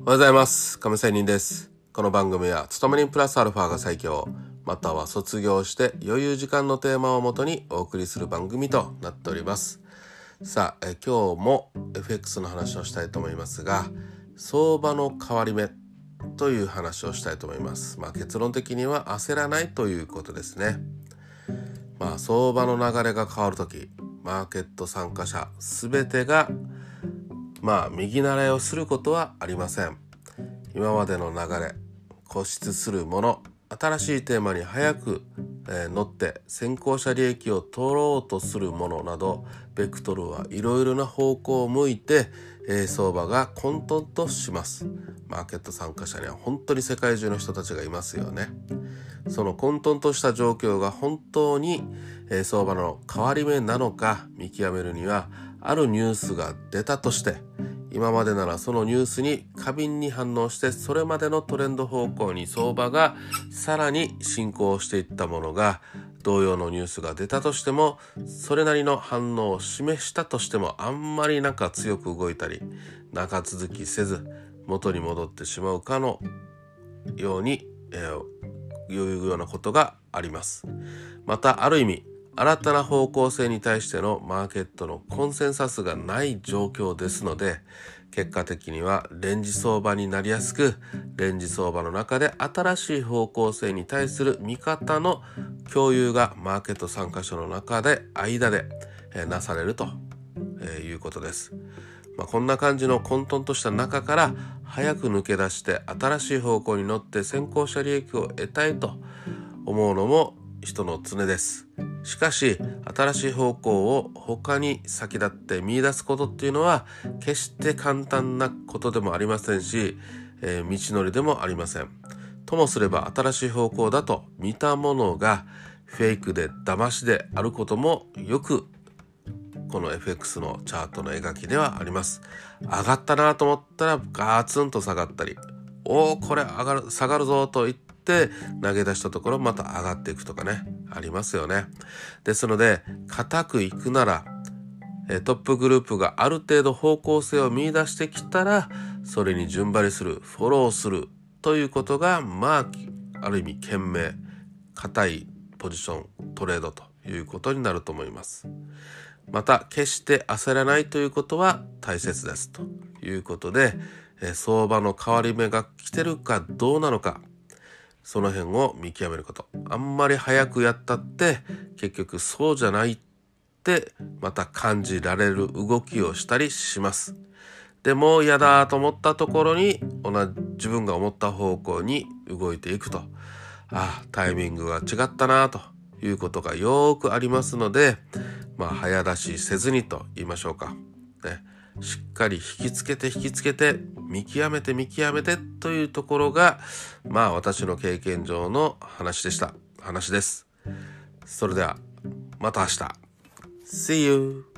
おはようございます。亀仙人です。この番組は、勤め人プラスアルファが最強、または卒業して余裕時間のテーマをもとにお送りする番組となっております。さあ、え今日も FX の話をしたいと思いますが、相場の変わり目という話をしたいと思います。まあ結論的には焦らないということですね。まあ相場の流れが変わるとき、マーケット参加者すべてがまあ右習いをすることはありません。今までの流れ固執するもの新しいテーマに早く、えー乗って先行者利益を取ろうとするものなどベクトルはいろいろな方向を向いて、えー相場が混沌とします。マーケット参加者には本当に世界中の人たちがいますよね。その混沌とした状況が本当に、え相場の変わり目なのか見極めるにはあるニュースが出たとして今までならそのニュースに過敏に反応してそれまでのトレンド方向に相場がさらに進行していったものが同様のニュースが出たとしてもそれなりの反応を示したとしてもあんまりなんか強く動いたり長続きせず元に戻ってしまうかのように、えーいうようなことがあります。またある意味新たな方向性に対してのマーケットのコンセンサスがない状況ですので結果的にはレンジ相場になりやすくレンジ相場の中で新しい方向性に対する見方の共有がマーケット参加者の中で間で、なされると、いうことです。まあ、こんな感じの混沌とした中から早く抜け出して新しい方向に乗って先行者利益を得たいと思うのも人の常です。しかし新しい方向を他に先立って見出すことっていうのは決して簡単なことでもありませんし、えー道のりでもありません。ともすれば新しい方向だと見たものがフェイクで騙しであることもよくこの FX のチャートの描きではあります。上がったなと思ったらガツンと下がったり、おおこれ上がる、下がるぞと言って投げ出したところまた上がっていくとかね、ありますよね。ですので、固くいくなら、トップグループがある程度方向性を見出してきたら、それに順張りする、フォローするということが、まあ、ある意味賢明、硬いポジション、トレードということになると思います。また決して焦らないということは大切ですということで、相場の変わり目が来てるかどうなのかその辺を見極めること。あんまり早くやったって結局そうじゃないってまた感じられる動きをしたりします。でも嫌だと思ったところに同じ自分が思った方向に動いていくと。ああタイミングが違ったなということがよくありますのでまあ早出しせずにと言いましょうか、ね、しっかり引きつけて引きつけて見極めて見極めてというところがまあ私の経験上の話でした。話です。それではまた明日。See you!